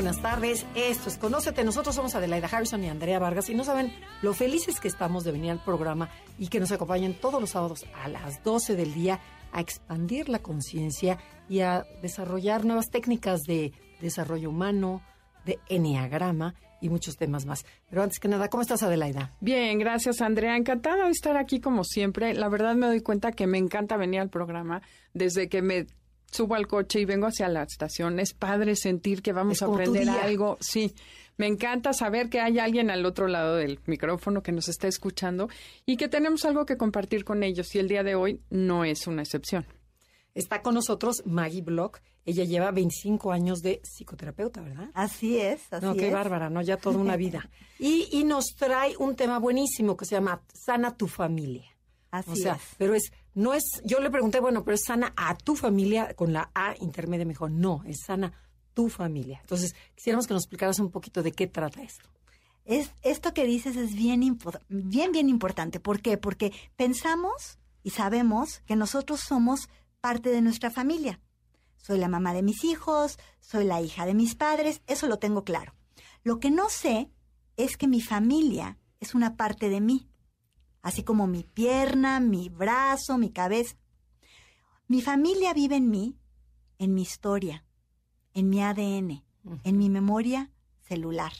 Buenas tardes, esto es Conócete. Nosotros somos Adelaida Harrison y Andrea Vargas y no saben lo felices que estamos de venir al programa y que nos acompañen todos los sábados a las 12 del día a expandir la conciencia y a desarrollar nuevas técnicas de desarrollo humano, de enneagrama y muchos temas más. Pero antes que nada, ¿cómo estás, Adelaida? Bien, gracias, Andrea. Encantada de estar aquí como siempre. La verdad me doy cuenta que me encanta venir al programa desde que me subo al coche y vengo hacia la estación. Es padre sentir que vamos Es a aprender algo. Sí, me encanta saber que hay alguien al otro lado del micrófono que nos está escuchando y que tenemos algo que compartir con ellos. Y el día de hoy no es una excepción. Está con nosotros Maggie Block. Ella lleva 25 años de psicoterapeuta, ¿verdad? Así es, así no, qué es. bárbara, ¿no? Ya toda una vida. Y, y nos trae un tema buenísimo que se llama Sana tu familia. Así o sea, es. pero es, no es, yo le pregunté, bueno, pero es sana a tu familia con la A intermedia mejor. No, es sana tu familia. Entonces, quisiéramos que nos explicaras un poquito de qué trata esto. Es, esto que dices es bien, bien, bien importante. ¿Por qué? Porque pensamos y sabemos que nosotros somos parte de nuestra familia. Soy la mamá de mis hijos, soy la hija de mis padres, eso lo tengo claro. Lo que no sé es que mi familia es una parte de mí, así como mi pierna, mi brazo, mi cabeza. Mi familia vive en mí, en mi historia, en mi ADN, en mi memoria celular.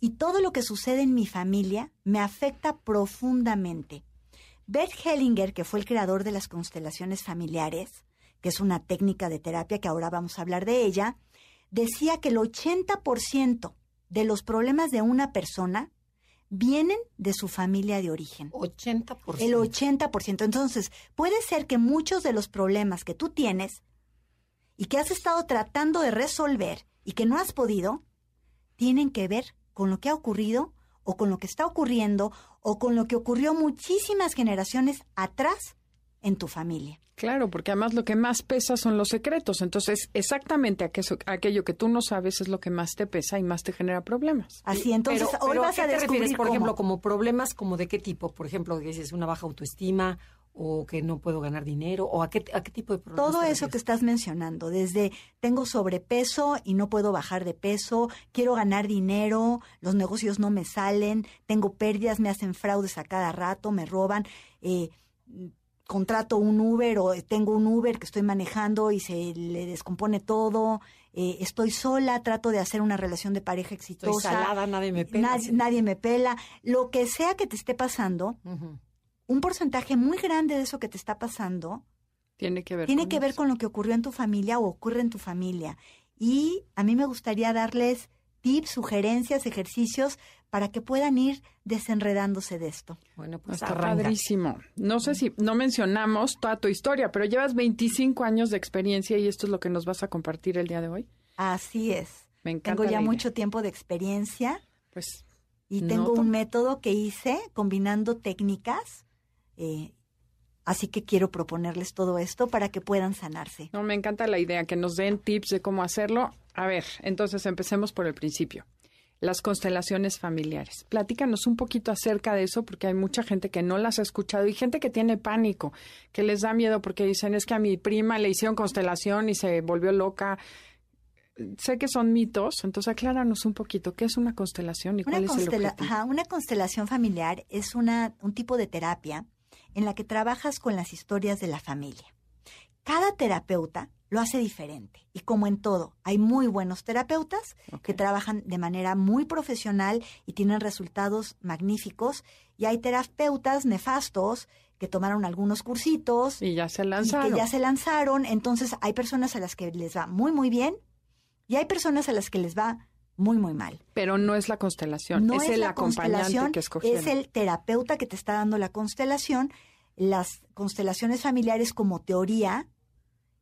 Y todo lo que sucede en mi familia me afecta profundamente. Bert Hellinger, que fue el creador de las constelaciones familiares, que es una técnica de terapia que ahora vamos a hablar de ella, decía que el 80% de los problemas de una persona vienen de su familia de origen. 80%. El 80%. Entonces, puede ser que muchos de los problemas que tú tienes y que has estado tratando de resolver y que no has podido, tienen que ver con lo que ha ocurrido o con lo que está ocurriendo o con lo que ocurrió muchísimas generaciones atrás en tu familia. Claro, porque además lo que más pesa son los secretos. Entonces, exactamente aquello, aquello que tú no sabes es lo que más te pesa y más te genera problemas. Así, entonces pero, hoy pero vas ¿a a qué te descubrir refieres, por cómo. ejemplo, como problemas como de qué tipo? Por ejemplo, que dices una baja autoestima o que no puedo ganar dinero o a qué, a qué tipo de problemas Todo eso que estás mencionando, desde tengo sobrepeso y no puedo bajar de peso, quiero ganar dinero, los negocios no me salen, tengo pérdidas, me hacen fraudes a cada rato, me roban, eh, contrato un Uber o tengo un Uber que estoy manejando y se le descompone todo, eh, estoy sola, trato de hacer una relación de pareja Estoy exitosa. salada, nadie me pela. Nadie, nadie me pela. Lo que sea que te esté pasando, un porcentaje muy grande de eso que te está pasando Tiene que ver tiene con que ver eso. con lo que ocurrió en tu familia o ocurre en tu familia. Y a mí me gustaría darles tips, sugerencias, ejercicios para que puedan ir desenredándose de esto. Bueno, pues Está arranca. padrísimo. No sé si no mencionamos toda tu historia, pero llevas 25 años de experiencia y esto es lo que nos vas a compartir el día de hoy. Así es. Me encanta. Tengo ya mucho tiempo de experiencia Pues y tengo un método que hice combinando técnicas. eh, así que quiero proponerles todo esto para que puedan sanarse. no me encanta la idea que nos den tips de cómo hacerlo. A ver, entonces empecemos por el principio. Las constelaciones familiares. Platícanos un poquito acerca de eso porque hay mucha gente que no las ha escuchado y gente que tiene pánico, que les da miedo porque dicen es que a mi prima le hicieron constelación y se volvió loca. Sé que son mitos, entonces acláranos un poquito qué es una constelación y Una, cuál es el objetivo. ajá, una constelación familiar es una, un tipo de terapia en la que trabajas con las historias de la familia. Cada terapeuta lo hace diferente y como en todo, hay muy buenos terapeutas que trabajan de manera muy profesional y tienen resultados magníficos y hay terapeutas nefastos que tomaron algunos cursitos Y ya se y lanzaron. que ya se lanzaron, entonces hay personas a las que les va muy muy bien y hay personas a las que les va muy muy mal. Pero no es la constelación, No es, el la acompañante constelación, que escogieron. es el terapeuta que te está dando la constelación. Las constelaciones familiares como teoría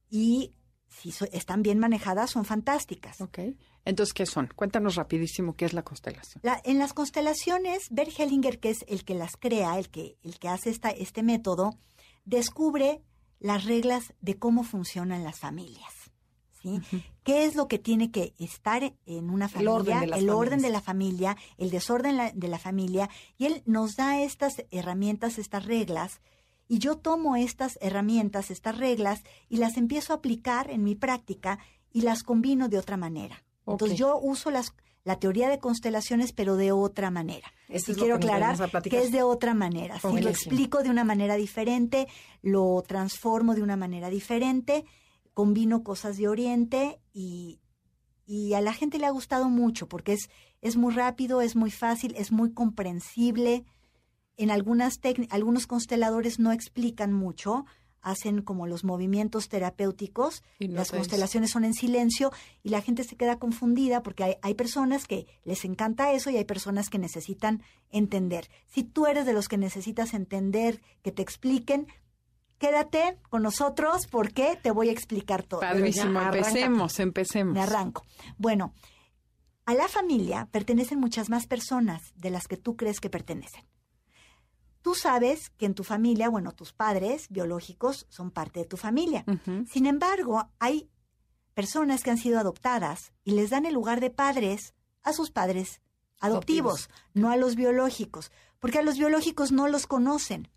y si están bien manejadas, son fantásticas. Ok. Entonces, ¿qué son? Cuéntanos rapidísimo qué es la constelación. en las constelaciones, Bert Hellinger, que es el que las crea, el que, el que hace esta, este método, descubre las reglas de cómo funcionan las familias. ¿sí? ¿Qué es lo que tiene que estar en una familia? El orden de, la familia, el desorden de la familia. Y él nos da estas herramientas, estas reglas, y yo tomo estas herramientas, estas reglas, y las empiezo a aplicar en mi práctica y las combino de otra manera. Entonces yo uso las, la teoría de constelaciones, pero de otra manera. y quiero aclarar que es de otra manera. Si lo explico de una manera diferente, lo transformo de una manera diferente, combino cosas de Oriente y, y a la gente le ha gustado mucho porque es, es muy rápido, es muy fácil, es muy comprensible en algunas algunos consteladores no explican mucho, hacen como los movimientos terapéuticos, las constelaciones son en silencio y la gente se queda confundida porque hay, hay, personas que les encanta eso y hay personas que necesitan entender. Si tú eres de los que necesitas entender, que te expliquen, quédate con nosotros porque te voy a explicar todo. Padrísimo, empecemos, empecemos. Me arranco. Bueno, a la familia pertenecen muchas más personas de las que tú crees que pertenecen. Tú sabes que en tu familia, bueno, tus padres biológicos son parte de tu familia. Sin embargo, hay personas que han sido adoptadas y les dan el lugar de padres a sus padres adoptivos, no a los biológicos, porque a los biológicos no los conocen.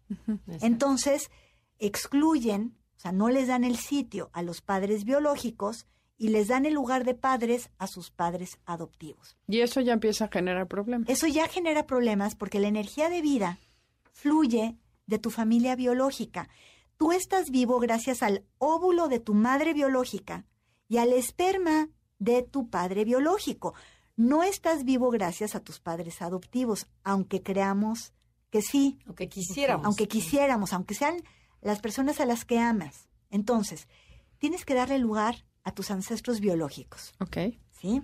Entonces, excluyen, o sea, no les dan el sitio a los padres biológicos y les dan el lugar de padres a sus padres adoptivos. Y eso ya empieza a generar problemas. Eso ya genera problemas porque la energía de vida fluye de tu familia biológica. Tú estás vivo gracias al óvulo de tu madre biológica y al esperma de tu padre biológico. No estás vivo gracias a tus padres adoptivos, aunque creamos que sí. Aunque quisiéramos. Aunque quisiéramos, aunque sean las personas a las que amas. Entonces, tienes que darle lugar a tus ancestros biológicos. Ok. ¿Sí?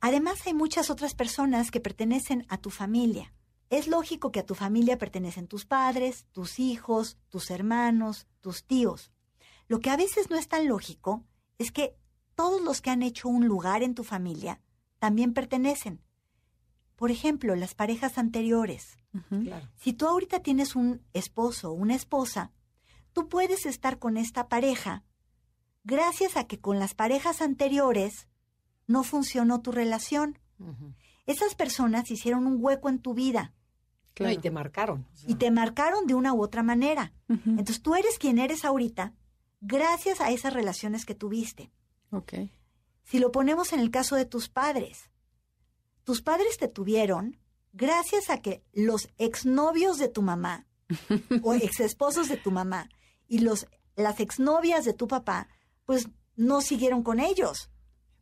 Además, hay muchas otras personas que pertenecen a tu familia. Es lógico que a tu familia pertenecen tus padres, tus hijos, tus hermanos, tus tíos. Lo que a veces no es tan lógico es que todos los que han hecho un lugar en tu familia también pertenecen. Por ejemplo, las parejas anteriores. Si tú ahorita tienes un esposo o una esposa, tú puedes estar con esta pareja gracias a que con las parejas anteriores no funcionó tu relación. Esas personas hicieron un hueco en tu vida y te marcaron. Y te marcaron de una u otra manera. Entonces tú eres quien eres ahorita gracias a esas relaciones que tuviste. Ok. Si lo ponemos en el caso de tus padres, tus padres te tuvieron gracias a que los exnovios de tu mamá o exesposos de tu mamá y los, las exnovias de tu papá, pues no siguieron con ellos.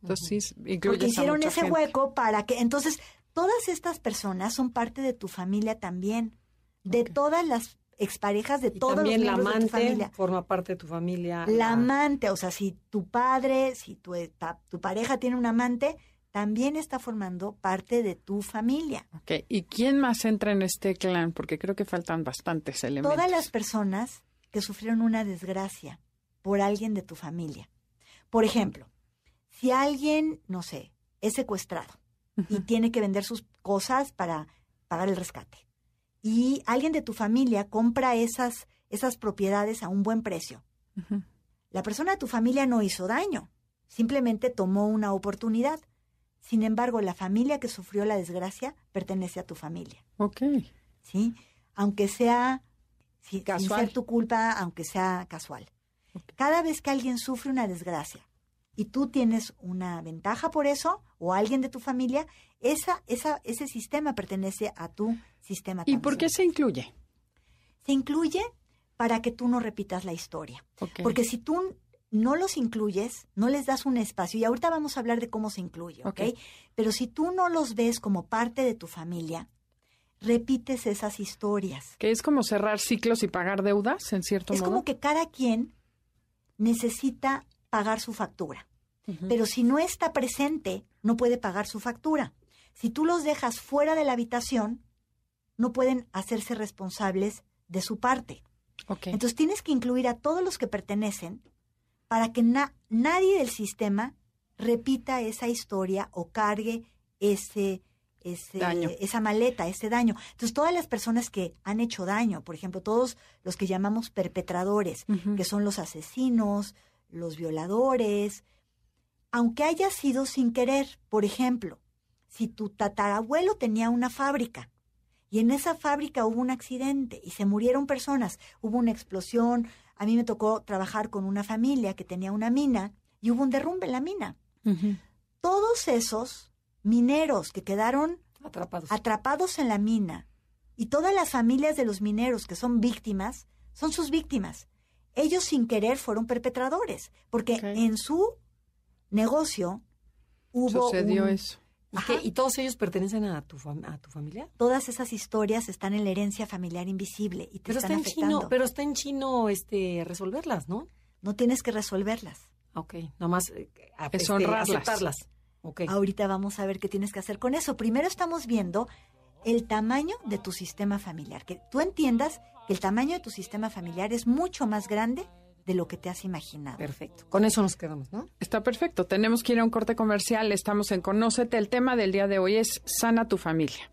Entonces, Porque hicieron ese hueco para que, entonces, todas estas personas son parte de tu familia también, de todas las exparejas de todos también los miembros la amante de tu familia. forma parte de tu familia. La, amante, o sea, si tu padre, si tu, tu pareja tiene un amante, también está formando parte de tu familia. Ok, ¿y quién más entra en este clan? Porque creo que faltan bastantes elementos. Todas las personas que sufrieron una desgracia por alguien de tu familia. Por ejemplo, si alguien, no sé, es secuestrado y tiene que vender sus cosas para pagar el rescate. Y alguien de tu familia compra esas, esas propiedades a un buen precio. La persona de tu familia no hizo daño, simplemente tomó una oportunidad. Sin embargo, la familia que sufrió la desgracia pertenece a tu familia. Ok. ¿Sí? Aunque sea sin ser tu culpa, aunque sea casual. Cada vez que alguien sufre una desgracia y tú tienes una ventaja por eso, o alguien de tu familia, esa, esa, ese sistema pertenece a tu sistema. ¿Y por qué se incluye? Se incluye para que tú no repitas la historia. Porque si tú no los incluyes, no les das un espacio, y ahorita vamos a hablar de cómo se incluye, ¿ok? Pero si tú no los ves como parte de tu familia, repites esas historias. Que es como cerrar ciclos y pagar deudas, en cierto modo. Es como que cada quien necesita pagar su factura. Pero si no está presente, no puede pagar su factura. Si tú los dejas fuera de la habitación, no pueden hacerse responsables de su parte. Entonces tienes que incluir a todos los que pertenecen para que nadie del sistema repita esa historia o cargue ese, ese esa maleta, ese daño. Entonces, todas las personas que han hecho daño, por ejemplo, todos los que llamamos perpetradores, que son los asesinos, los violadores, aunque haya sido sin querer, por ejemplo, si tu tatarabuelo tenía una fábrica y en esa fábrica hubo un accidente y se murieron personas, hubo una explosión, a mí me tocó trabajar con una familia que tenía una mina y hubo un derrumbe en la mina. Todos esos mineros que quedaron atrapados. atrapados en la mina y todas las familias de los mineros que son víctimas, son sus víctimas. Ellos sin querer fueron perpetradores, porque en su negocio hubo... Sucedió eso. ¿Y, todos ellos pertenecen a tu, a tu familia? Todas esas historias están en la herencia familiar invisible y te pero están está en chino, pero está en chino este resolverlas, ¿no? No tienes que resolverlas. Ok, nomás eh, este, aceptarlas. Okay. Ahorita vamos a ver qué tienes que hacer con eso. Primero estamos viendo el tamaño de tu sistema familiar, que tú entiendas que el tamaño de tu sistema familiar es mucho más grande de lo que te has imaginado. Perfecto. Con eso nos quedamos, ¿no? Está perfecto. Tenemos que ir a un corte comercial. Estamos en Conócete. El tema del día de hoy es Sana tu familia.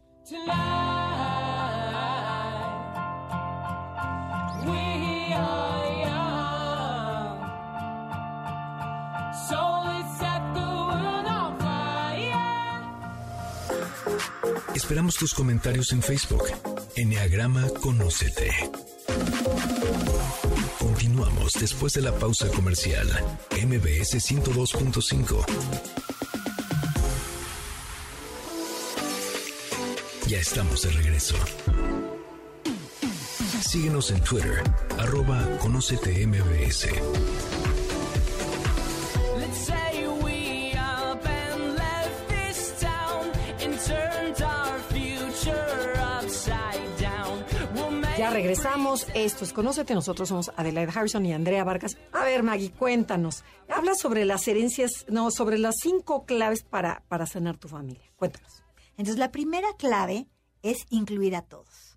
Esperamos tus comentarios en Facebook. Enneagrama Conócete. Continuamos después de la pausa comercial. MBS 102.5. Ya estamos de regreso. Síguenos en Twitter, arroba Conócete Regresamos. Esto es Conócete. Nosotros somos Adelaide Harrison y Andrea Vargas. A ver, Maggie, cuéntanos. Habla sobre las herencias, no, sobre las cinco claves para, para sanar tu familia. Cuéntanos. Entonces, la primera clave es incluir a todos.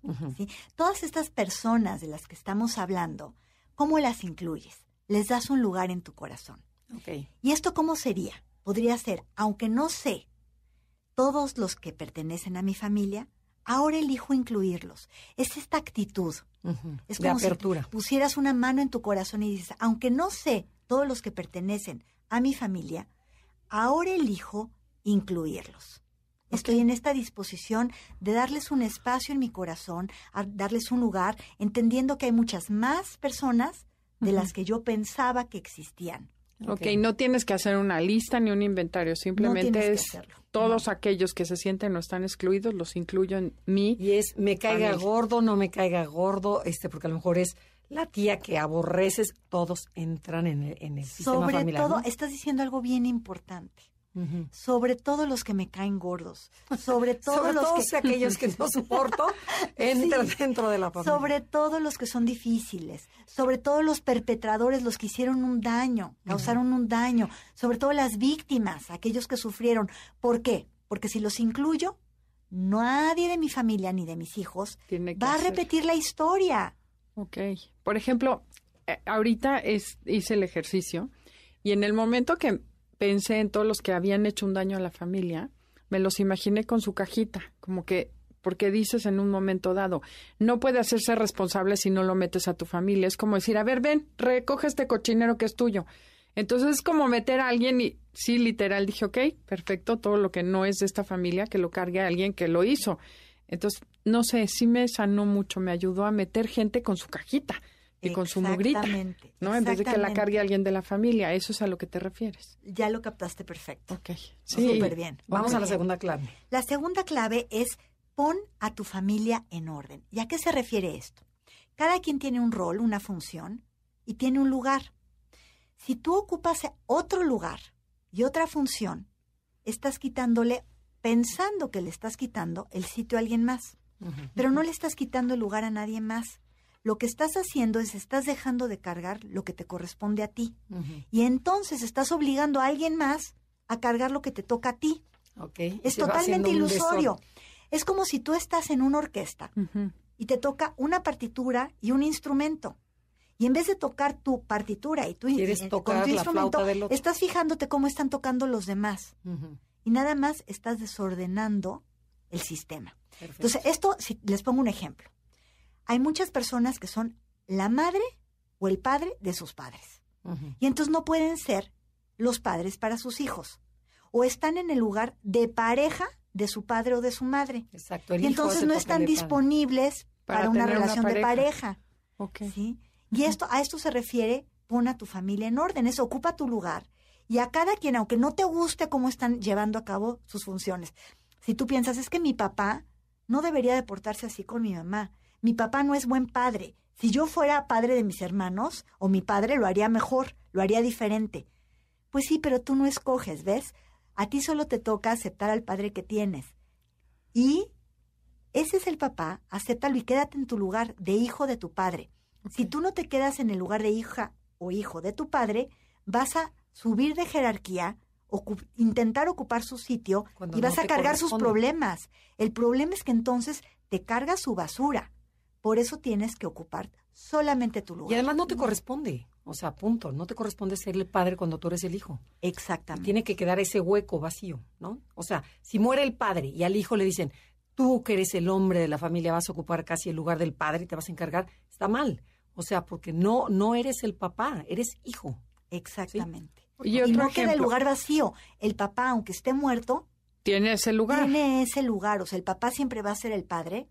Todas estas personas de las que estamos hablando, ¿cómo las incluyes? Les das un lugar en tu corazón. Okay. ¿Y esto cómo sería? Podría ser, aunque no sé todos los que pertenecen a mi familia, ahora elijo incluirlos. Es esta actitud. Es como de apertura. si pusieras una mano en tu corazón y dices, aunque no sé todos los que pertenecen a mi familia, ahora elijo incluirlos. Estoy en esta disposición de darles un espacio en mi corazón, a darles un lugar, entendiendo que hay muchas más personas de las que yo pensaba que existían. Ok, no tienes que hacer una lista ni un inventario, simplemente es todos aquellos que se sienten o están excluidos, los incluyo en mí. Y es, me caiga gordo, no me caiga gordo, este, porque a lo mejor es la tía que aborreces, todos entran en el, en el sistema Sobre familiar. Sobre todo, estás diciendo algo bien importante sobre todo los que me caen gordos, sobre todos los que aquellos que no soporto entran dentro de la familia. Sobre todo los que son difíciles, sobre todo los perpetradores, los que hicieron un daño, causaron un daño, sobre todo las víctimas, aquellos que sufrieron. ¿Por qué? Porque si los incluyo, nadie de mi familia ni de mis hijos va a repetir la historia. Ok. Por ejemplo, eh, ahorita es, hice el ejercicio y en el momento que pensé en todos los que habían hecho un daño a la familia, me los imaginé con su cajita, como que porque dices en un momento dado, no puede hacerse responsable si no lo metes a tu familia. Es como decir, a ver, ven, recoge este cochinero que es tuyo. Entonces es como meter a alguien y sí, literal, dije, ok, perfecto, todo lo que no es de esta familia, que lo cargue a alguien que lo hizo. Entonces, no sé, sí me sanó mucho, me ayudó a meter gente con su cajita y con su mugrita, ¿no? En vez de que la cargue alguien de la familia, eso es a lo que te refieres. Ya lo captaste perfecto. Ok, sí. Súper bien. Vamos a la segunda clave. La segunda clave es pon a tu familia en orden. ¿Y a qué se refiere esto? Cada quien tiene un rol, una función y tiene un lugar. Si tú ocupas otro lugar y otra función, estás quitándole, pensando que le estás quitando el sitio a alguien más, pero no le estás quitando el lugar a nadie más lo que estás haciendo es estás dejando de cargar lo que te corresponde a ti. Y entonces estás obligando a alguien más a cargar lo que te toca a ti. Es totalmente ilusorio. Es como si tú estás en una orquesta y te toca una partitura y un instrumento. Y en vez de tocar tu partitura y tu, Quieres y- tocar con tu instrumento, flauta del otro. estás fijándote cómo están tocando los demás. Y nada más estás desordenando el sistema. Perfecto. Entonces, esto, si les pongo un ejemplo. Hay muchas personas que son la madre o el padre de sus padres. Y entonces no pueden ser los padres para sus hijos. O están en el lugar de pareja de su padre o de su madre. Exacto. el Y entonces no están de disponibles Para para, una relación de pareja. pareja. Ok. ¿sí? Y esto, a esto se refiere, pon a tu familia en orden, es ocupa tu lugar. Y a cada quien, aunque no te guste cómo están llevando a cabo sus funciones. Si tú piensas, es que mi papá no debería de portarse así con mi mamá. Mi papá no es buen padre. Si yo fuera padre de mis hermanos, o mi padre lo haría mejor, lo haría diferente. Pues sí, pero tú no escoges, ¿ves? A ti solo te toca aceptar al padre que tienes. Y ese es el papá, acéptalo y quédate en tu lugar de hijo de tu padre. Si tú no te quedas en el lugar de hija o hijo de tu padre, vas a subir de jerarquía, intentar ocupar su sitio Cuando y no vas a cargar sus problemas. El problema es que entonces te cargas su basura. Por eso tienes que ocupar solamente tu Y lugar. además no te corresponde. O sea, punto. No te corresponde ser el padre cuando tú eres el hijo. Exactamente. Tiene que quedar ese hueco vacío, ¿no? O sea, si muere el padre y al hijo le dicen, tú que eres el hombre de la familia vas a ocupar casi el lugar del padre y te vas a encargar, está mal. O sea, porque no, no eres el papá, eres hijo. Exactamente. Y Y, otro no queda el lugar vacío. El papá, aunque esté muerto, Tiene ese lugar. tiene ese lugar. O sea, el papá siempre va a ser el padre,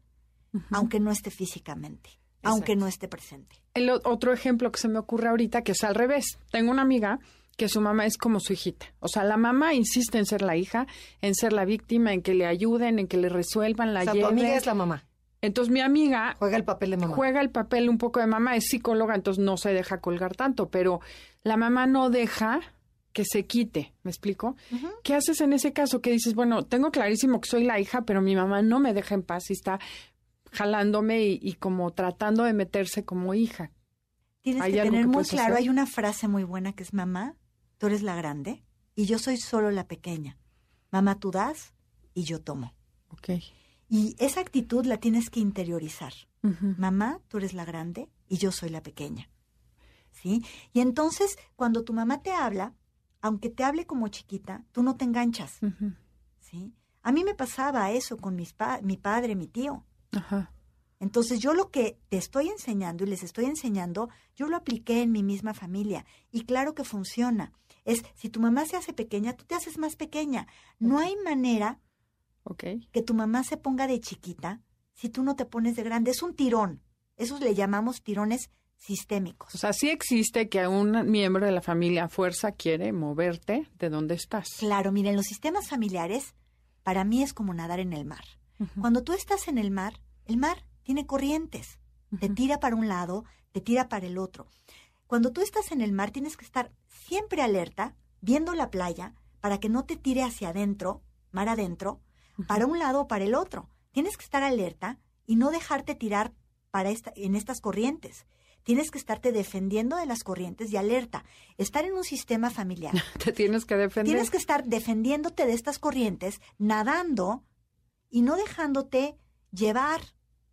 aunque no esté físicamente, aunque no esté presente. El otro ejemplo que se me ocurre ahorita que es al revés. Tengo una amiga que su mamá es como su hijita. O sea, la mamá insiste en ser la hija, en ser la víctima, en que le ayuden, en que le resuelvan, la o sea, tu amiga es la mamá. Entonces mi amiga Juega el papel de mamá. juega el papel un poco de mamá, es psicóloga, entonces no se deja colgar tanto, pero la mamá no deja que se quite, ¿me explico? ¿Qué haces en ese caso? Que dices, bueno, tengo clarísimo que soy la hija, pero mi mamá no me deja en paz y está jalándome y, y como tratando de meterse como hija. Tienes ¿Hay que tener que muy claro, hacer? hay una frase muy buena que es mamá, tú eres la grande y yo soy solo la pequeña. Mamá, tú das y yo tomo. Ok. Y esa actitud la tienes que interiorizar. Mamá, tú eres la grande y yo soy la pequeña. ¿Sí? Y entonces, cuando tu mamá te habla, aunque te hable como chiquita, tú no te enganchas. ¿Sí? A mí me pasaba eso con mis pa- mi padre, mi tío. Ajá. Entonces yo lo que te estoy enseñando y les estoy enseñando, yo lo apliqué en mi misma familia y claro que funciona. Es, si tu mamá se hace pequeña, tú te haces más pequeña. No hay manera que tu mamá se ponga de chiquita si tú no te pones de grande. Es un tirón. Esos le llamamos tirones sistémicos. O sea, sí existe que un miembro de la familia a fuerza quiere moverte de donde estás. Claro, miren, los sistemas familiares para mí es como nadar en el mar. Cuando tú estás en el mar, el mar tiene corrientes. Te tira para un lado, te tira para el otro. Cuando tú estás en el mar, tienes que estar siempre alerta, viendo la playa, para que no te tire hacia adentro, mar adentro, para un lado o para el otro. Tienes que estar alerta y no dejarte tirar para esta, en estas corrientes. Tienes que estarte defendiendo de las corrientes y alerta. Estar en un sistema familiar Te tienes que defender. Tienes que estar defendiéndote de estas corrientes, nadando y no dejándote llevar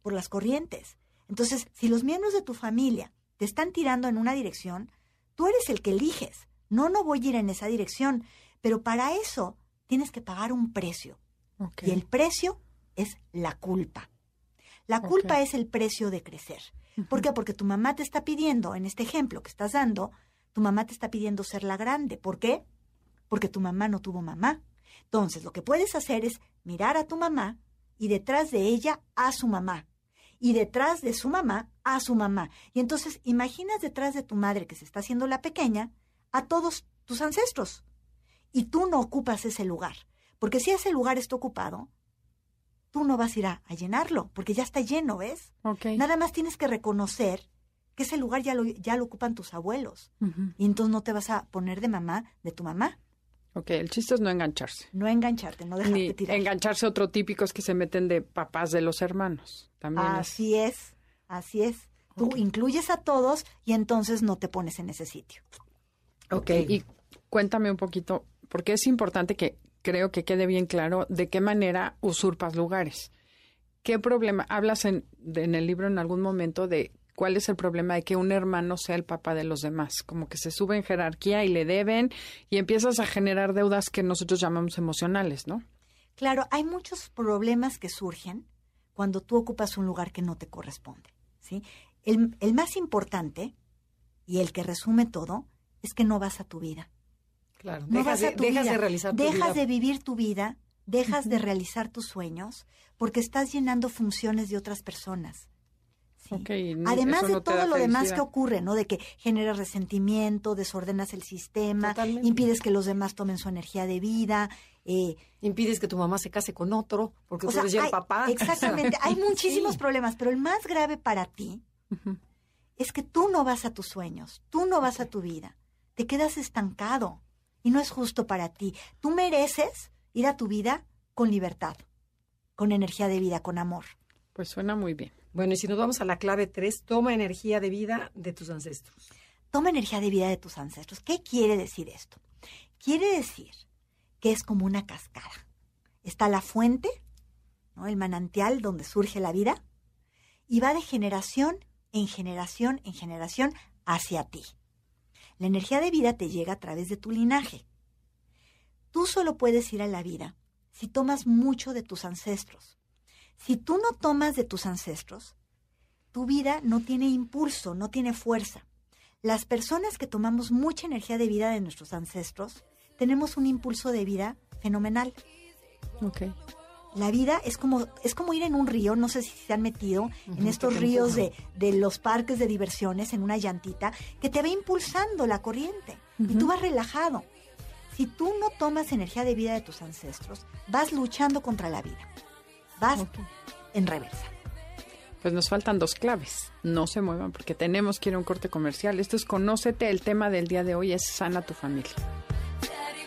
por las corrientes. Entonces, si los miembros de tu familia te están tirando en una dirección, tú eres el que eliges. No, no voy a ir en esa dirección. Pero para eso tienes que pagar un precio. Ok. Y el precio es la culpa. La culpa es el precio de crecer. ¿Por qué? Porque tu mamá te está pidiendo, en este ejemplo que estás dando, tu mamá te está pidiendo ser la grande. ¿Por qué? Porque tu mamá no tuvo mamá. Entonces, lo que puedes hacer es mirar a tu mamá y detrás de ella a su mamá. Y detrás de su mamá a su mamá. Y entonces imaginas detrás de tu madre que se está haciendo la pequeña a todos tus ancestros. Y tú no ocupas ese lugar. Porque si ese lugar está ocupado, tú no vas a ir a, a llenarlo, porque ya está lleno, ¿ves? Nada más tienes que reconocer que ese lugar ya lo, ya lo ocupan tus abuelos. Y entonces no te vas a poner de mamá de tu mamá. Ok, el chiste es no engancharse. No engancharte, no dejarte Ni tirar. engancharse otro típico es que se meten de papás de los hermanos. También Así es, así es. Tú incluyes a todos y entonces no te pones en ese sitio. Ok, y cuéntame un poquito, porque es importante que creo que quede bien claro de qué manera usurpas lugares. ¿Qué problema? Hablas en, de- en el libro en algún momento de cuál es el problema de que un hermano sea el papá de los demás, como que se sube en jerarquía y le deben y empiezas a generar deudas que nosotros llamamos emocionales, ¿no? Claro, hay muchos problemas que surgen cuando tú ocupas un lugar que no te corresponde, ¿sí? El, el más importante y el que resume todo es que no vas a tu vida. Claro, No dejas, vas a de, tu dejas vida. de realizar tu Dejas vida. de vivir tu vida, dejas de realizar tus sueños, porque estás llenando funciones de otras personas. Además de no todo lo demás que ocurre, ¿no? De que generas resentimiento, desordenas el sistema, Totalmente. impides que los demás tomen su energía de vida. eh, Impides que tu mamá se case con otro porque tú sea, eres ya el hay- papá. Exactamente. Hay muchísimos Sí. problemas, pero el más grave para ti es que tú no vas a tus sueños, tú no vas a tu vida, te quedas estancado y no es justo para ti. Tú mereces ir a tu vida con libertad, con energía de vida, con amor. Pues suena muy bien. Bueno, y si nos vamos a la clave 3, toma energía de vida de tus ancestros. Toma energía de vida de tus ancestros. ¿Qué quiere decir esto? Quiere decir que es como una cascada. Está la fuente, ¿no? el manantial donde surge la vida, y va de generación en generación en generación hacia ti. La energía de vida te llega a través de tu linaje. Tú solo puedes ir a la vida si tomas mucho de tus ancestros. Si tú no tomas de tus ancestros, tu vida no tiene impulso, no tiene fuerza. Las personas que tomamos mucha energía de vida de nuestros ancestros, tenemos un impulso de vida fenomenal. Ok. La vida es como, es como ir en un río, no sé si se han metido en estos ríos de, de los parques de diversiones en una llantita, que te va impulsando la corriente y tú vas relajado. Si tú no tomas energía de vida de tus ancestros, vas luchando contra la vida. Vas en reversa. Pues nos faltan dos claves. No se muevan porque tenemos que ir a un corte comercial. Esto es Conócete. El tema del día de hoy es Sana tu familia. Daddy,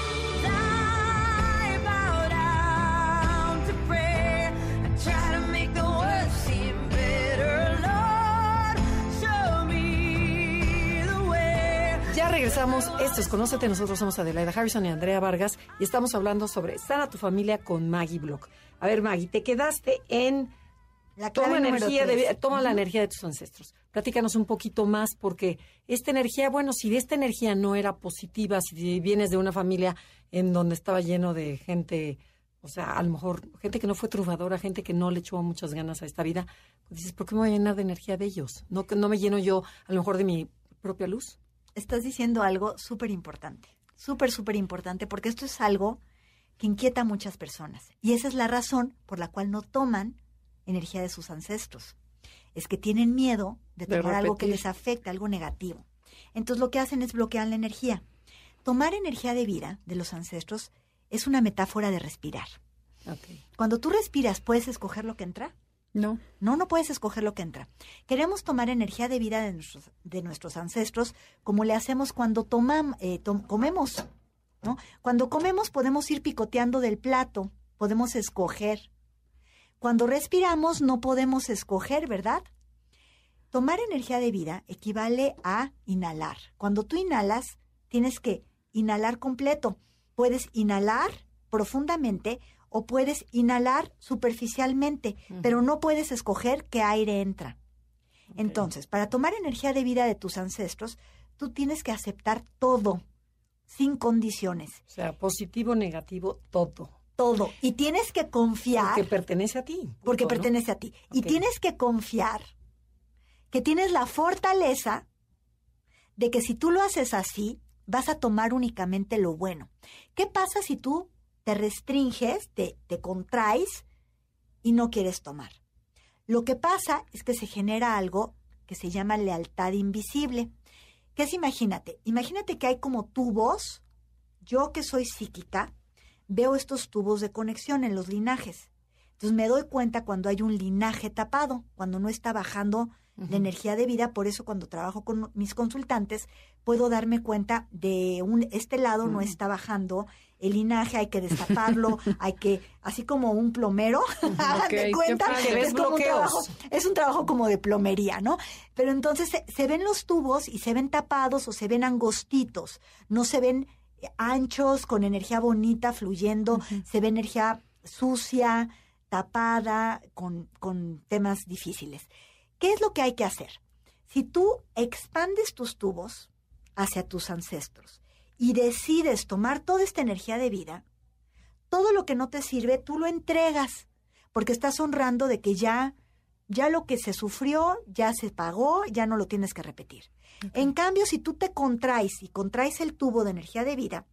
Regresamos. Esto es Conócete. Nosotros somos Adelaida Harrison y Andrea Vargas y estamos hablando sobre Sana tu familia con Maggie Block. A ver, Maggie, te quedaste en La toma energía de toma la energía de tus ancestros. Platícanos un poquito más porque esta energía, bueno, si esta energía no era positiva, si vienes de una familia en donde estaba lleno de gente, o sea, a lo mejor gente que no fue triunfadora, gente que no le echó muchas ganas a esta vida, pues dices, ¿por qué me voy a llenar de energía de ellos? No no me lleno yo a lo mejor de mi propia luz. Estás diciendo algo súper importante, súper, súper importante, porque esto es algo que inquieta a muchas personas. Y esa es la razón por la cual no toman energía de sus ancestros. Es que tienen miedo de De tomar algo que les afecte, algo negativo. Entonces lo que hacen es bloquear la energía. Tomar energía de vida de los ancestros es una metáfora de respirar. Okay. Cuando tú respiras, ¿puedes escoger lo que entra? No. No, no puedes escoger lo que entra. Queremos tomar energía de vida de nuestros, ancestros como le hacemos cuando tomam- eh, comemos. ¿no? Cuando comemos podemos ir picoteando del plato, podemos escoger. Cuando respiramos no podemos escoger, ¿verdad? Tomar energía de vida equivale a inhalar. Cuando tú inhalas, tienes que inhalar completo. Puedes inhalar profundamente o puedes inhalar superficialmente, pero no puedes escoger qué aire entra. Entonces, para tomar energía de vida de tus ancestros, tú tienes que aceptar todo, sin condiciones, O sea, positivo, negativo, todo. todo. Y tienes que confiar Porque pertenece a ti. porque pertenece a ti. Y tienes que confiar que tienes la fortaleza de que si tú lo haces así, vas a tomar únicamente lo bueno. ¿Qué pasa si tú te restringes, te, te contraes y no quieres tomar? Lo que pasa es que se genera algo que se llama lealtad invisible. que es imagínate, imagínate que hay como tubos, yo que soy psíquica, veo estos tubos de conexión en los linajes. Entonces me doy cuenta cuando hay un linaje tapado, cuando no está bajando la energía de vida, por eso cuando trabajo con mis consultantes puedo darme cuenta de un este lado no está bajando el linaje, hay que destaparlo, hay que así como un plomero, hagan de cuenta que es como un trabajo, es un trabajo como de plomería, ¿no? Pero entonces se, se ven los tubos y se ven tapados o se ven angostitos, no se ven anchos con energía bonita fluyendo, se ve energía sucia, tapada, con, con temas difíciles. ¿Qué es lo que hay que hacer? Si tú expandes tus tubos hacia tus ancestros y decides tomar toda esta energía de vida, todo lo que no te sirve tú lo entregas, porque estás honrando de que ya ya lo que se sufrió ya se pagó, ya no lo tienes que repetir. En cambio, si tú te contraes y contraes el tubo de energía de vida,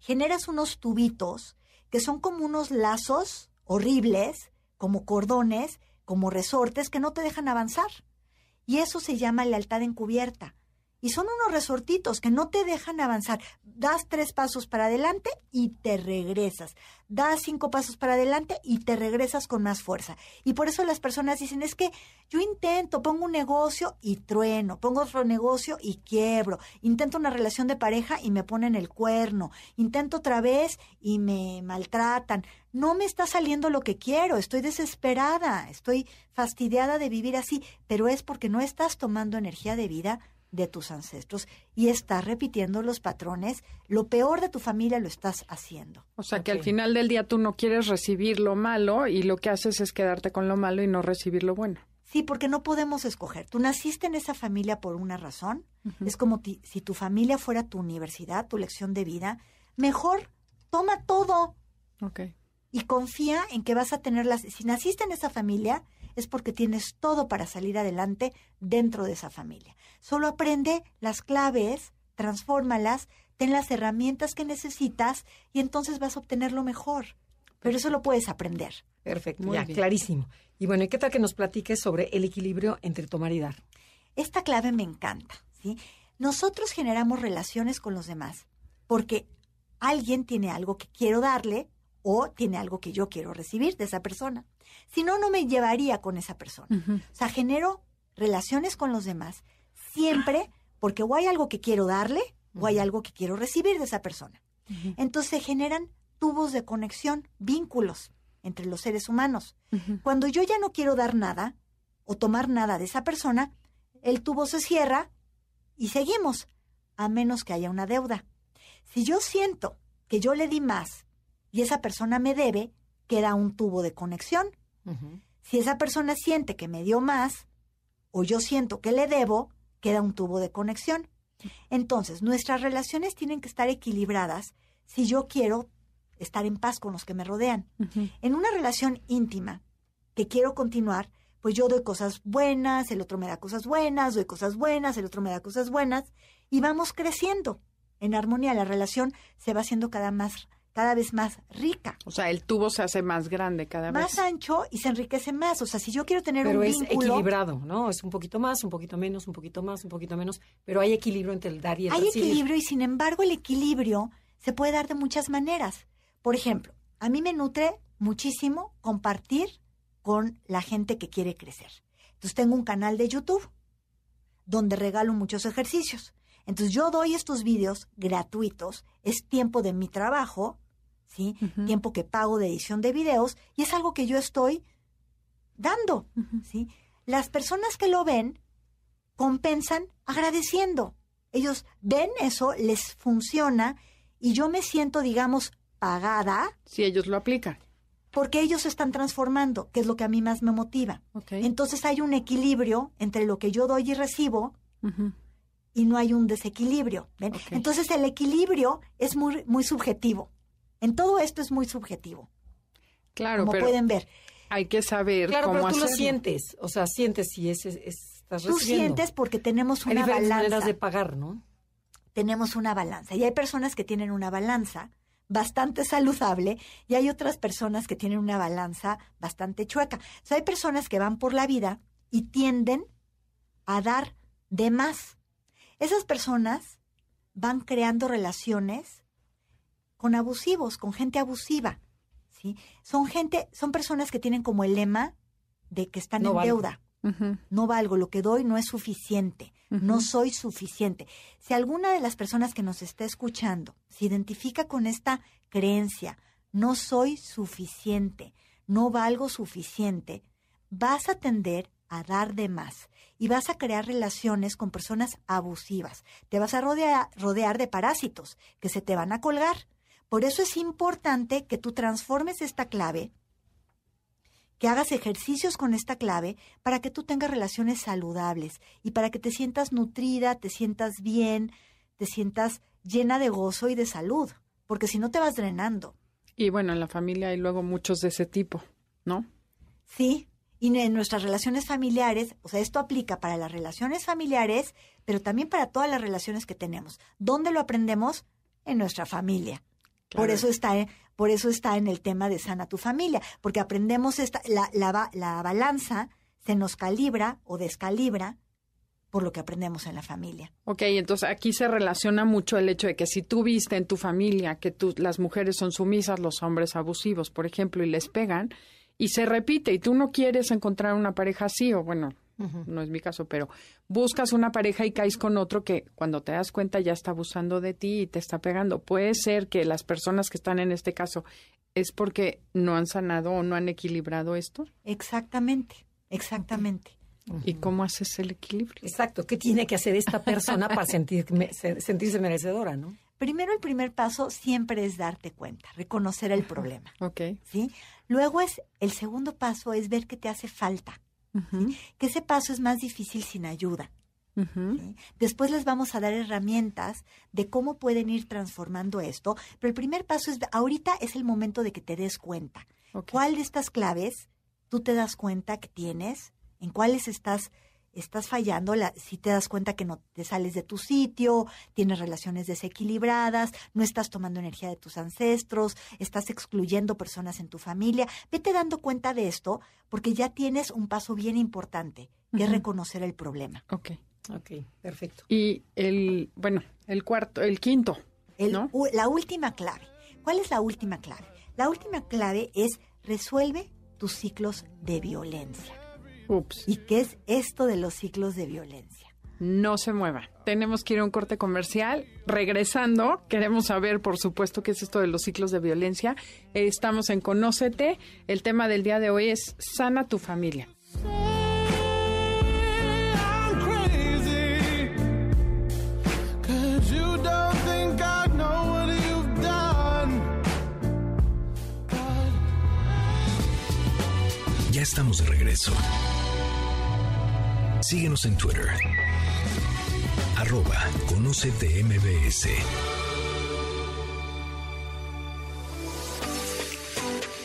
generas unos tubitos que son como unos lazos horribles, como cordones, como resortes que no te dejan avanzar. Y eso se llama lealtad encubierta. Y son unos resortitos que no te dejan avanzar. Das tres pasos para adelante y te regresas. Das cinco pasos para adelante y te regresas con más fuerza. Y por eso las personas dicen, es que yo intento, pongo un negocio y trueno, pongo otro negocio y quiebro, intento una relación de pareja y me ponen el cuerno, intento otra vez y me maltratan. No me está saliendo lo que quiero, estoy desesperada, estoy fastidiada de vivir así, pero es porque no estás tomando energía de vida de tus ancestros y estás repitiendo los patrones, lo peor de tu familia lo estás haciendo. O sea, que al final del día tú no quieres recibir lo malo y lo que haces es quedarte con lo malo y no recibir lo bueno. Sí, porque no podemos escoger. Tú naciste en esa familia por una razón. Es como ti- si tu familia fuera tu universidad, tu lección de vida. Mejor toma todo Ok. y confía en que vas a tener las... Si naciste en esa familia, es porque tienes todo para salir adelante dentro de esa familia. Solo aprende las claves, transfórmalas, ten las herramientas que necesitas y entonces vas a obtener lo mejor. Pero eso lo puedes aprender. Perfecto, Muy ya, bien. clarísimo. Y bueno, ¿y qué tal que nos platiques sobre el equilibrio entre tomar y dar? Esta clave me encanta, ¿sí? Nosotros generamos relaciones con los demás porque alguien tiene algo que quiero darle o tiene algo que yo quiero recibir de esa persona. Si no, no me llevaría con esa persona. O sea, genero relaciones con los demás siempre porque o hay algo que quiero darle o hay algo que quiero recibir de esa persona. Entonces se generan tubos de conexión, vínculos entre los seres humanos. Cuando yo ya no quiero dar nada o tomar nada de esa persona, el tubo se cierra y seguimos, a menos que haya una deuda. Si yo siento que yo le di más y esa persona me debe, queda un tubo de conexión. Si esa persona siente que me dio más o yo siento que le debo, queda un tubo de conexión. Entonces, nuestras relaciones tienen que estar equilibradas si yo quiero estar en paz con los que me rodean. En una relación íntima que quiero continuar, pues yo doy cosas buenas, el otro me da cosas buenas, doy cosas buenas, el otro me da cosas buenas, y vamos creciendo. En armonía, la relación se va haciendo cada, más, cada vez más rica, O sea, el tubo se hace más grande cada más vez. ancho y se enriquece más. O sea, si yo quiero tener Pero un es vínculo... equilibrado, ¿no? Es un poquito más, un poquito menos, un poquito más, un poquito menos, pero hay equilibrio entre el dar y el Hay recibir. equilibrio y sin embargo el equilibrio se puede dar de muchas maneras. Por ejemplo, a mí me nutre muchísimo compartir con la gente que quiere crecer. Entonces tengo un canal de YouTube donde regalo muchos ejercicios. Entonces yo doy estos vídeos gratuitos, es tiempo de mi trabajo, ¿sí? Tiempo que pago de edición de videos y es algo que yo estoy dando, ¿sí? Las personas que lo ven compensan agradeciendo. Ellos ven eso, les funciona y yo me siento, digamos, pagada Si ellos lo aplican. porque ellos se están transformando, que es lo que a mí más me motiva. Entonces hay un equilibrio entre lo que yo doy y recibo y no hay un desequilibrio. Entonces el equilibrio es muy, muy subjetivo. En todo esto es muy subjetivo, Claro, como pero pueden ver. hay que saber Claro, cómo pero tú lo sientes, o sea, sientes si es, es- estás Tú recibiendo. sientes porque tenemos Hay una diferentes balanza. maneras de pagar, ¿no? tenemos una balanza. Y hay personas que tienen una balanza bastante saludable y hay otras personas que tienen una balanza bastante chueca. O sea, hay personas que van por la vida y tienden a dar de más. Esas personas van creando relaciones con abusivos, con gente abusiva. ¿sí? Son gente, son personas que tienen como el lema de que están No en valgo. deuda. No valgo, lo que doy no es suficiente, no soy suficiente. Si alguna de las personas que nos está escuchando se identifica con esta creencia, no soy suficiente, no valgo suficiente, vas a tender a dar de más y vas a crear relaciones con personas abusivas. Te vas a rodear, rodear de parásitos que se te van a colgar. Por eso es importante que tú transformes esta clave que hagas ejercicios con esta clave para que tú tengas relaciones saludables y para que te sientas nutrida, te sientas bien, te sientas llena de gozo y de salud, porque si no te vas drenando. Y bueno, en la familia hay luego muchos de ese tipo, ¿no? Sí, y en nuestras relaciones familiares, o sea, esto aplica para las relaciones familiares, pero también para todas las relaciones que tenemos. ¿Dónde lo aprendemos? En nuestra familia. Por eso está, en- por eso está en el tema de sana tu familia, porque aprendemos esta, la, la, la balanza se nos calibra o descalibra por lo que aprendemos en la familia. Ok, entonces aquí se relaciona mucho el hecho de que si tú viste en tu familia que tú, las mujeres son sumisas, los hombres abusivos, por ejemplo, y les pegan, y se repite, y tú no quieres encontrar una pareja así, o bueno, no es mi caso, pero buscas una pareja y caes con otro que cuando te das cuenta ya está abusando de ti y te está pegando. Puede ser que las personas que están en este caso es porque no han sanado o no han equilibrado esto. Exactamente, exactamente. ¿Y cómo haces el equilibrio? Exacto. ¿Qué tiene que hacer esta persona para sentirse merecedora, no? Primero, el primer paso siempre es darte cuenta, reconocer el problema. Ok. ¿sí? Luego es, el segundo paso es ver qué te hace falta. Que ese paso es más difícil sin ayuda. Después les vamos a dar herramientas de cómo pueden ir transformando esto, pero el primer paso es, ahorita es el momento de que te des cuenta. ¿Cuál de estas claves tú te das cuenta que tienes? ¿En cuáles estás, estás fallando? La- si te das cuenta que no te sales de tu sitio, tienes relaciones desequilibradas, no estás tomando energía de tus ancestros, estás excluyendo personas en tu familia, vete dando cuenta de esto porque ya tienes un paso bien importante, que es reconocer el problema. Ok. Ok, perfecto. Y el, bueno, el cuarto, el quinto, El- ¿no? u- La última clave. ¿Cuál es la última clave? La última clave es resuelve tus ciclos de violencia. Ups. ¿Y qué es esto de los ciclos de violencia? No se mueva. Tenemos que ir a un corte comercial. Regresando, queremos saber, por supuesto, qué es esto de los ciclos de violencia. Eh, Estamos en Conócete. El tema del día de hoy es Sana tu familia. Ya estamos de regreso. Síguenos en Twitter. Arroba Conócete MBS.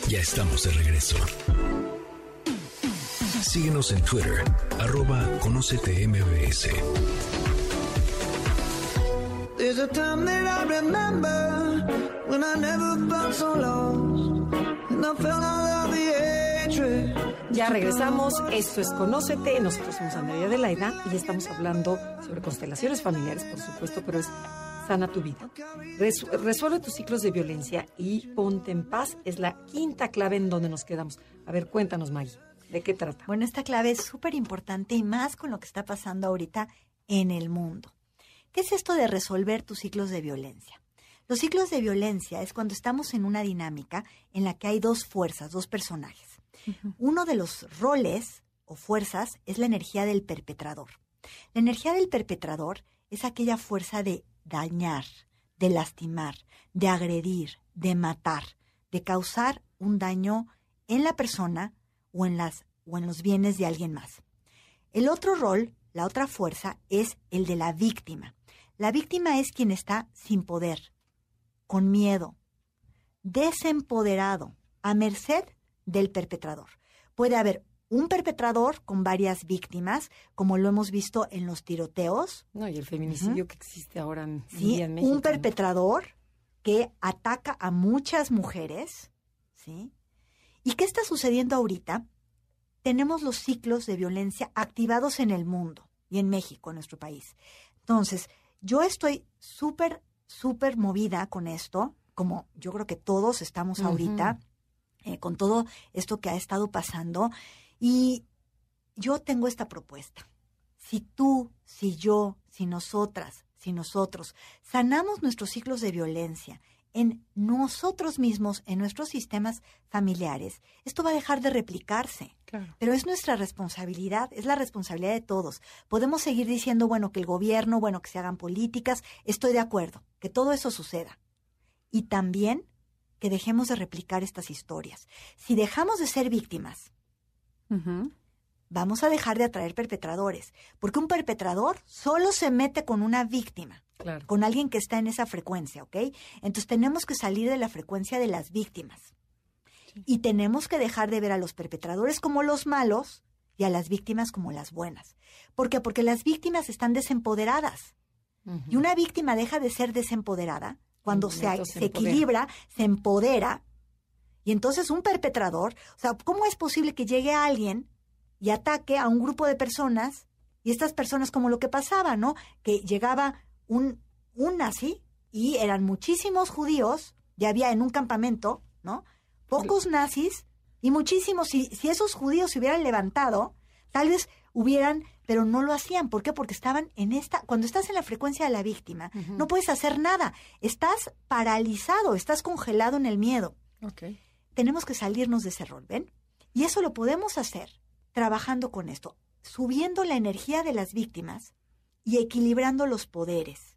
Ya estamos de regreso. Síguenos en Twitter. Arroba Conócete MBS. There's a time that I remember when I never felt so lost. And I felt all of the hatred. Ya regresamos. Esto es Conócete. Nosotros somos Andrea Adelaida y estamos hablando sobre constelaciones familiares, por supuesto, pero es sana tu vida. Res- resuelve tus ciclos de violencia y ponte en paz. Es la quinta clave en donde nos quedamos. A ver, cuéntanos, Maggie. ¿De qué trata? Bueno, esta clave es súper importante y más con lo que está pasando ahorita en el mundo. ¿Qué es esto de resolver tus ciclos de violencia? Los ciclos de violencia es cuando estamos en una dinámica en la que hay dos fuerzas, dos personajes. Uno de los roles o fuerzas es la energía del perpetrador. La energía del perpetrador es aquella fuerza de dañar, de lastimar, de agredir, de matar, de causar un daño en la persona o en, las, o en los bienes de alguien más. El otro rol, la otra fuerza, es el de la víctima. La víctima es quien está sin poder, con miedo, desempoderado, a merced del perpetrador. Puede haber un perpetrador con varias víctimas, como lo hemos visto en los tiroteos, No, y el feminicidio que existe ahora en, ¿sí? día en México. un perpetrador que ataca a muchas mujeres, ¿sí? ¿Y qué está sucediendo ahorita? Tenemos los ciclos de violencia activados en el mundo y en México, en nuestro país. Entonces, yo estoy súper, súper movida con esto, como yo creo que todos estamos ahorita, eh, con todo esto que ha estado pasando. Y yo tengo esta propuesta. Si tú, si yo, si nosotras, si nosotros sanamos nuestros ciclos de violencia en nosotros mismos, en nuestros sistemas familiares, esto va a dejar de replicarse. Claro. Pero es nuestra responsabilidad, es la responsabilidad de todos. Podemos seguir diciendo, bueno, que el gobierno, bueno, que se hagan políticas, estoy de acuerdo, que todo eso suceda. Y también que dejemos de replicar estas historias. Si dejamos de ser víctimas, vamos a dejar de atraer perpetradores, porque un perpetrador solo se mete con una víctima, Claro. con alguien que está en esa frecuencia, ¿ok? Entonces tenemos que salir de la frecuencia de las víctimas. Y tenemos que dejar de ver a los perpetradores como los malos y a las víctimas como las buenas. ¿Por qué? Porque las víctimas están desempoderadas. Y una víctima deja de ser desempoderada cuando se, se empodera. equilibra, se empodera. Y entonces un perpetrador, o sea, ¿cómo es posible que llegue alguien y ataque a un grupo de personas? Y estas personas, como lo que pasaba, ¿no? Que llegaba un, un nazi y eran muchísimos judíos, ya había en un campamento, ¿no? Pocos nazis y muchísimos, si, si esos judíos se hubieran levantado, tal vez hubieran, pero no lo hacían. ¿Por qué? Porque estaban en esta, cuando estás en la frecuencia de la víctima, no puedes hacer nada. Estás paralizado, estás congelado en el miedo. Tenemos que salirnos de ese rol, ¿ven? Y eso lo podemos hacer trabajando con esto, subiendo la energía de las víctimas y equilibrando los poderes.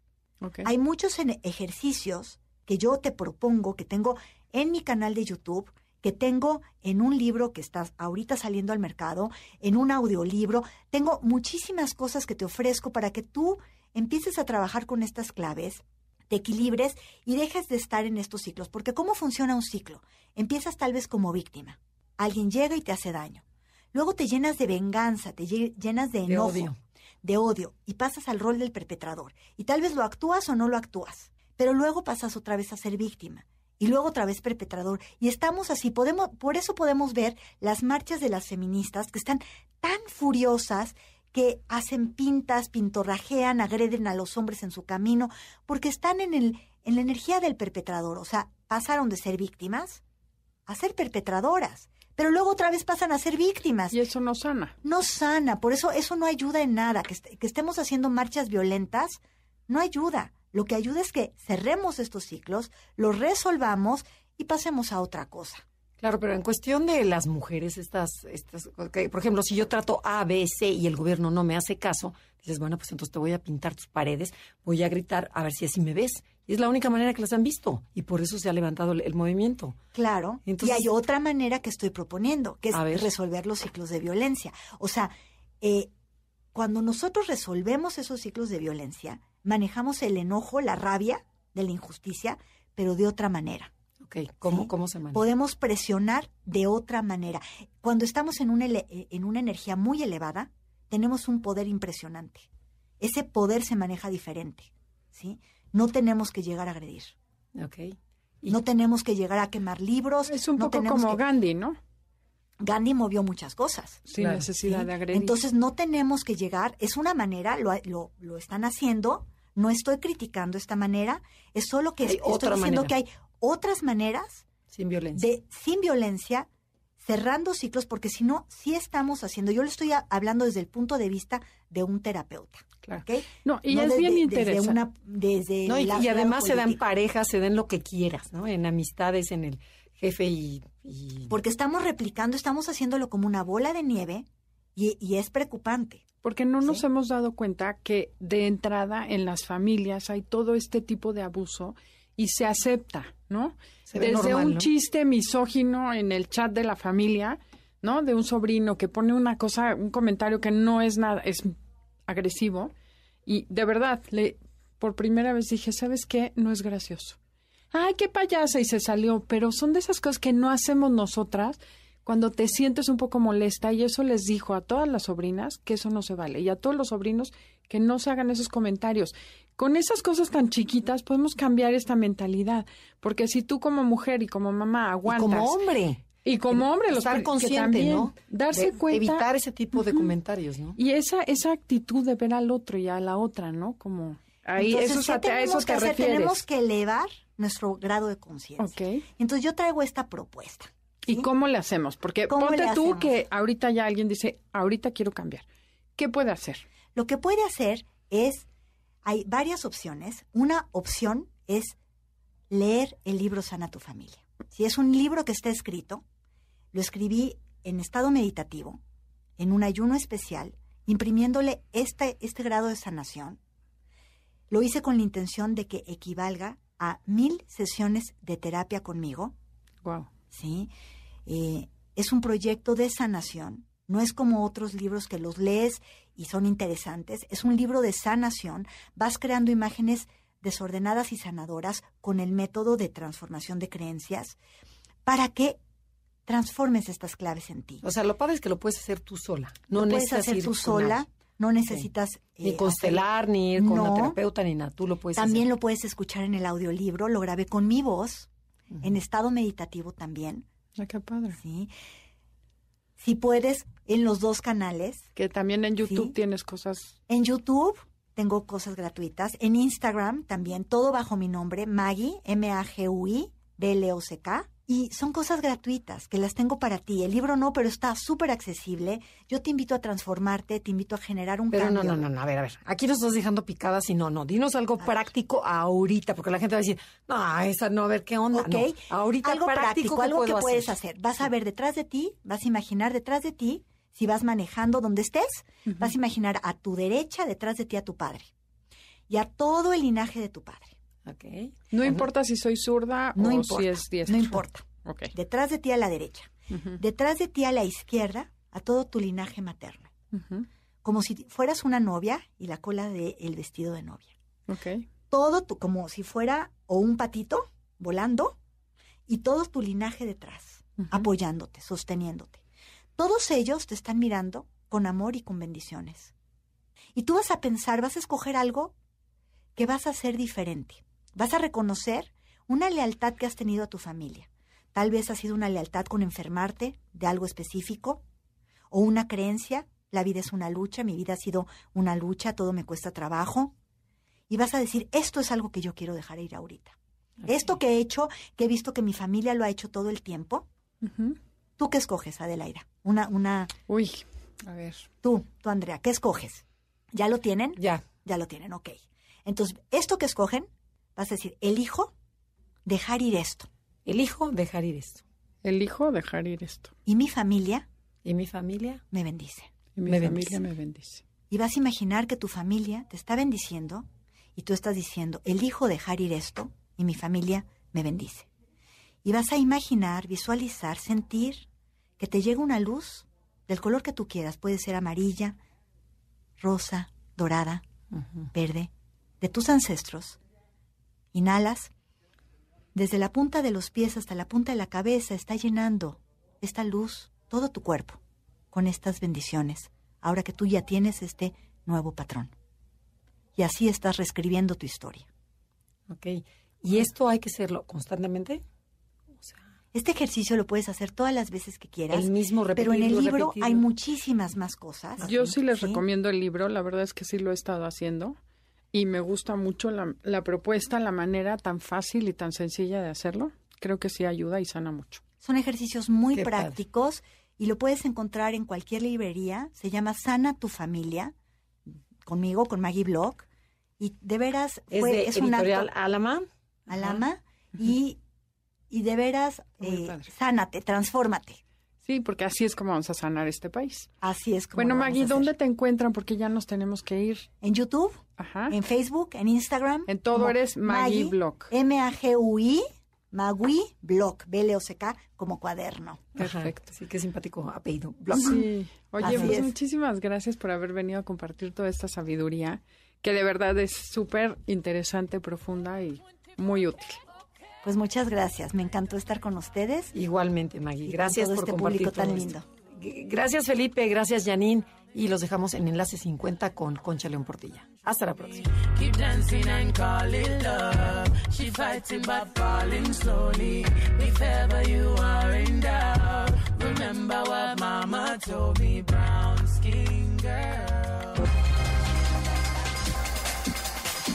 Hay muchos ejercicios que yo te propongo, que tengo en mi canal de YouTube, que tengo en un libro que está ahorita saliendo al mercado, en un audiolibro. Tengo muchísimas cosas que te ofrezco para que tú empieces a trabajar con estas claves, te equilibres y dejes de estar en estos ciclos. Porque ¿cómo funciona un ciclo? Empiezas tal vez como víctima. Alguien llega y te hace daño. Luego te llenas de venganza, te lle- llenas de De enojo odio. de odio y pasas al rol del perpetrador. Y tal vez lo actúas o no lo actúas, pero luego pasas otra vez a ser víctima y luego otra vez perpetrador. Y estamos así, podemos, por eso podemos ver las marchas de las feministas que están tan furiosas que hacen pintas, pintorrajean, agreden a los hombres en su camino, porque están en, el, en la energía del perpetrador. O sea, pasaron de ser víctimas a ser perpetradoras, pero luego otra vez pasan a ser víctimas Y eso no sana. no sana, por eso eso no ayuda en nada, que, est- que estemos haciendo marchas violentas, no ayuda. Lo que ayuda es que cerremos estos ciclos, los resolvamos y pasemos a otra cosa. Claro, pero en cuestión de las mujeres, estas, estas, que, por ejemplo, si yo trato A, B, C y el gobierno no me hace caso, dices, bueno, pues entonces te voy a pintar tus paredes, voy a gritar a ver si así me ves. Y es la única manera que las han visto y por eso se ha levantado el, el movimiento. Claro. Entonces- y hay otra manera que estoy proponiendo, que es resolver los ciclos de violencia. O sea, eh, cuando nosotros resolvemos esos ciclos de violencia, manejamos el enojo, la rabia de la injusticia, pero de otra manera. Ok, ¿cómo, ¿sí? cómo se maneja? Podemos presionar de otra manera. Cuando estamos en una, eh, en una energía muy elevada, tenemos un poder impresionante. Ese poder se maneja diferente, ¿sí? No tenemos que llegar a agredir. Ok. Y- No tenemos que llegar a quemar libros. Es un no poco como que- Gandhi, ¿no? Gandhi movió muchas cosas. Sin Claro, necesidad ¿sí? de agredir. Entonces no tenemos que llegar, es una manera, lo, lo, lo están haciendo, no estoy criticando esta manera, es solo que Hay estoy otra diciendo manera. que hay otras maneras sin violencia. de sin violencia, cerrando ciclos, porque si no, sí estamos haciendo, yo lo estoy a- hablando desde el punto de vista de un terapeuta. Claro. ¿ok? No, y No es de- bien de- interesante. Desde, una, desde No, y, y además se dan parejas, se den lo que quieras, ¿no? En amistades, en el jefe y... y- Porque estamos replicando, estamos haciéndolo como una bola de nieve y, y es preocupante. Porque no nos Sí. hemos dado cuenta que de entrada en las familias hay todo este tipo de abuso y se acepta, ¿no? Se ve Desde normal, un ¿no? chiste misógino en el chat de la familia, ¿no? De un sobrino que pone una cosa, un comentario que no es nada, es agresivo. Y de verdad, le, por primera vez dije, ¿sabes qué? No es gracioso. Ay, qué payasa, y se salió. Pero son de esas cosas que no hacemos nosotras cuando te sientes un poco molesta. Y eso les dijo a todas las sobrinas que eso no se vale. Y a todos los sobrinos que no se hagan esos comentarios. Con esas cosas tan chiquitas podemos cambiar esta mentalidad. Porque si tú como mujer y como mamá y aguantas como hombre. Y como hombre, los estar que consciente, también ¿no? darse De cuenta- Evitar ese tipo de comentarios, ¿no? Y esa, esa actitud de ver al otro y a la otra, ¿no? Como ahí, Entonces, eso es ¿qué a, a tenemos que te hacer? refieres. Tenemos que elevar nuestro grado de conciencia. Entonces yo traigo esta propuesta. ¿Y cómo le hacemos? Porque ¿Cómo ponte tú que ahorita ya alguien dice, ahorita quiero cambiar. ¿Qué puede hacer? Lo que puede hacer es, hay varias opciones. Una opción es leer el libro Sana tu familia. Si es un libro que está escrito, lo escribí en estado meditativo, en un ayuno especial, imprimiéndole este, este grado de sanación. Lo hice con la intención de que equivalga a mil sesiones de terapia conmigo, Wow. ¿sí? Eh, es un proyecto de sanación. No es como otros libros que los lees y son interesantes. Es un libro de sanación. Vas creando imágenes desordenadas y sanadoras con el método de transformación de creencias para que transformes estas claves en ti. O sea, lo padre es que lo puedes hacer tú sola. No Lo puedes necesitas hacer tú sola. No necesitas... Ni eh, constelar, hacer- ni ir con una No. terapeuta, ni nada. Tú lo puedes También hacer. lo puedes escuchar en el audiolibro, lo grabé con mi voz, en estado meditativo también, Ay, qué padre. ¿sí? Si puedes, en los dos canales, Que también en YouTube Sí. tienes cosas. En YouTube tengo cosas gratuitas. En Instagram también, todo bajo mi nombre, Maggie, M-A-G-U-I, B-L-O-C-K. Y son cosas gratuitas que las tengo para ti. El libro no, pero está súper accesible. Yo te invito a transformarte, te invito a generar un Pero no, cambio. no, no, no, a ver, a ver. Aquí nos estás dejando picadas y no, no. Dinos algo práctico ahorita, porque la gente va a decir, no, esa no, a ver qué onda. Ok. No, ahorita algo práctico, ¿qué algo que puedes hacer. Vas a ver detrás de ti, vas a imaginar detrás de ti, si vas manejando donde estés, vas a imaginar a tu derecha, detrás de ti a tu padre. Y a todo el linaje de tu padre. No importa si soy zurda No o importa. si es diestro. No importa. Detrás de ti a la derecha. Detrás de ti a la izquierda, a todo tu linaje materno. Como si fueras una novia y la cola del vestido de novia. Todo tu, como si fuera o un patito volando y todo tu linaje detrás, apoyándote, sosteniéndote. Todos ellos te están mirando con amor y con bendiciones. Y tú vas a pensar, vas a escoger algo que vas a hacer diferente. Vas a reconocer una lealtad que has tenido a tu familia. Tal vez ha sido una lealtad con enfermarte de algo específico o una creencia, la vida es una lucha, mi vida ha sido una lucha, todo me cuesta trabajo. Y vas a decir, esto es algo que yo quiero dejar ir ahorita. Esto que he hecho, que he visto que mi familia lo ha hecho todo el tiempo. ¿tú qué escoges, Adelaida? Una, una, Uy, a ver. tú, tú, Andrea, ¿qué escoges? ¿Ya lo tienen? Ya. Ya lo tienen, ok. Entonces, esto que escogen, vas a decir, elijo dejar ir esto. Elijo dejar ir esto. Elijo dejar ir esto. Y mi familia ¿Y mi familia? me bendice. Y mi Me familia bendice. me bendice. Y vas a imaginar que tu familia te está bendiciendo y tú estás diciendo, elijo dejar ir esto y mi familia me bendice. Y vas a imaginar, visualizar, sentir que te llega una luz del color que tú quieras. Puede ser amarilla, rosa, dorada, verde, de tus ancestros. Inhalas. Desde la punta de los pies hasta la punta de la cabeza está llenando esta luz todo tu cuerpo con estas bendiciones, ahora que tú ya tienes este nuevo patrón. Y así estás reescribiendo tu historia. Ok. ¿Y esto hay que hacerlo constantemente? Este ejercicio lo puedes hacer todas las veces que quieras, El mismo pero en el libro hay muchísimas más cosas. Yo sí les ¿sí? recomiendo el libro, la verdad es que sí lo he estado haciendo y me gusta mucho la, la propuesta, la manera tan fácil y tan sencilla de hacerlo. Creo que sí ayuda y sana mucho. Son ejercicios muy Qué padre. prácticos y lo puedes encontrar en cualquier librería. Se llama Sana tu familia, conmigo, con Maggie Block. Y de veras Es fue, de es un editorial acto Alama. alama y, y de veras eh, sánate, transfórmate. Sí, porque así es como vamos a sanar este país. Así es como Bueno, Maggie. ¿dónde te encuentran? Porque ya nos tenemos que ir. En YouTube, Ajá. en Facebook, en Instagram. En todo eres Maggie Block. M-A-G-U-I, Magui Block, B-L-O-C-K, como cuaderno. Perfecto. Sí, qué simpático apellido. Block. Sí. Oye, Así pues es. muchísimas gracias por haber venido a compartir toda esta sabiduría, que de verdad es súper interesante, profunda y muy útil. Pues muchas gracias, me encantó estar con ustedes. Igualmente, Maggie. Y con Gracias todo por este compartir público tan todo lindo. esto. Gracias, Felipe. Gracias, Janine. y los dejamos en Enlace 50 con Concha León Portilla. Hasta la próxima. Keep dancing and call it love. She fighting but falling slowly. If ever you are in doubt, remember what mama told me, brown skin girl.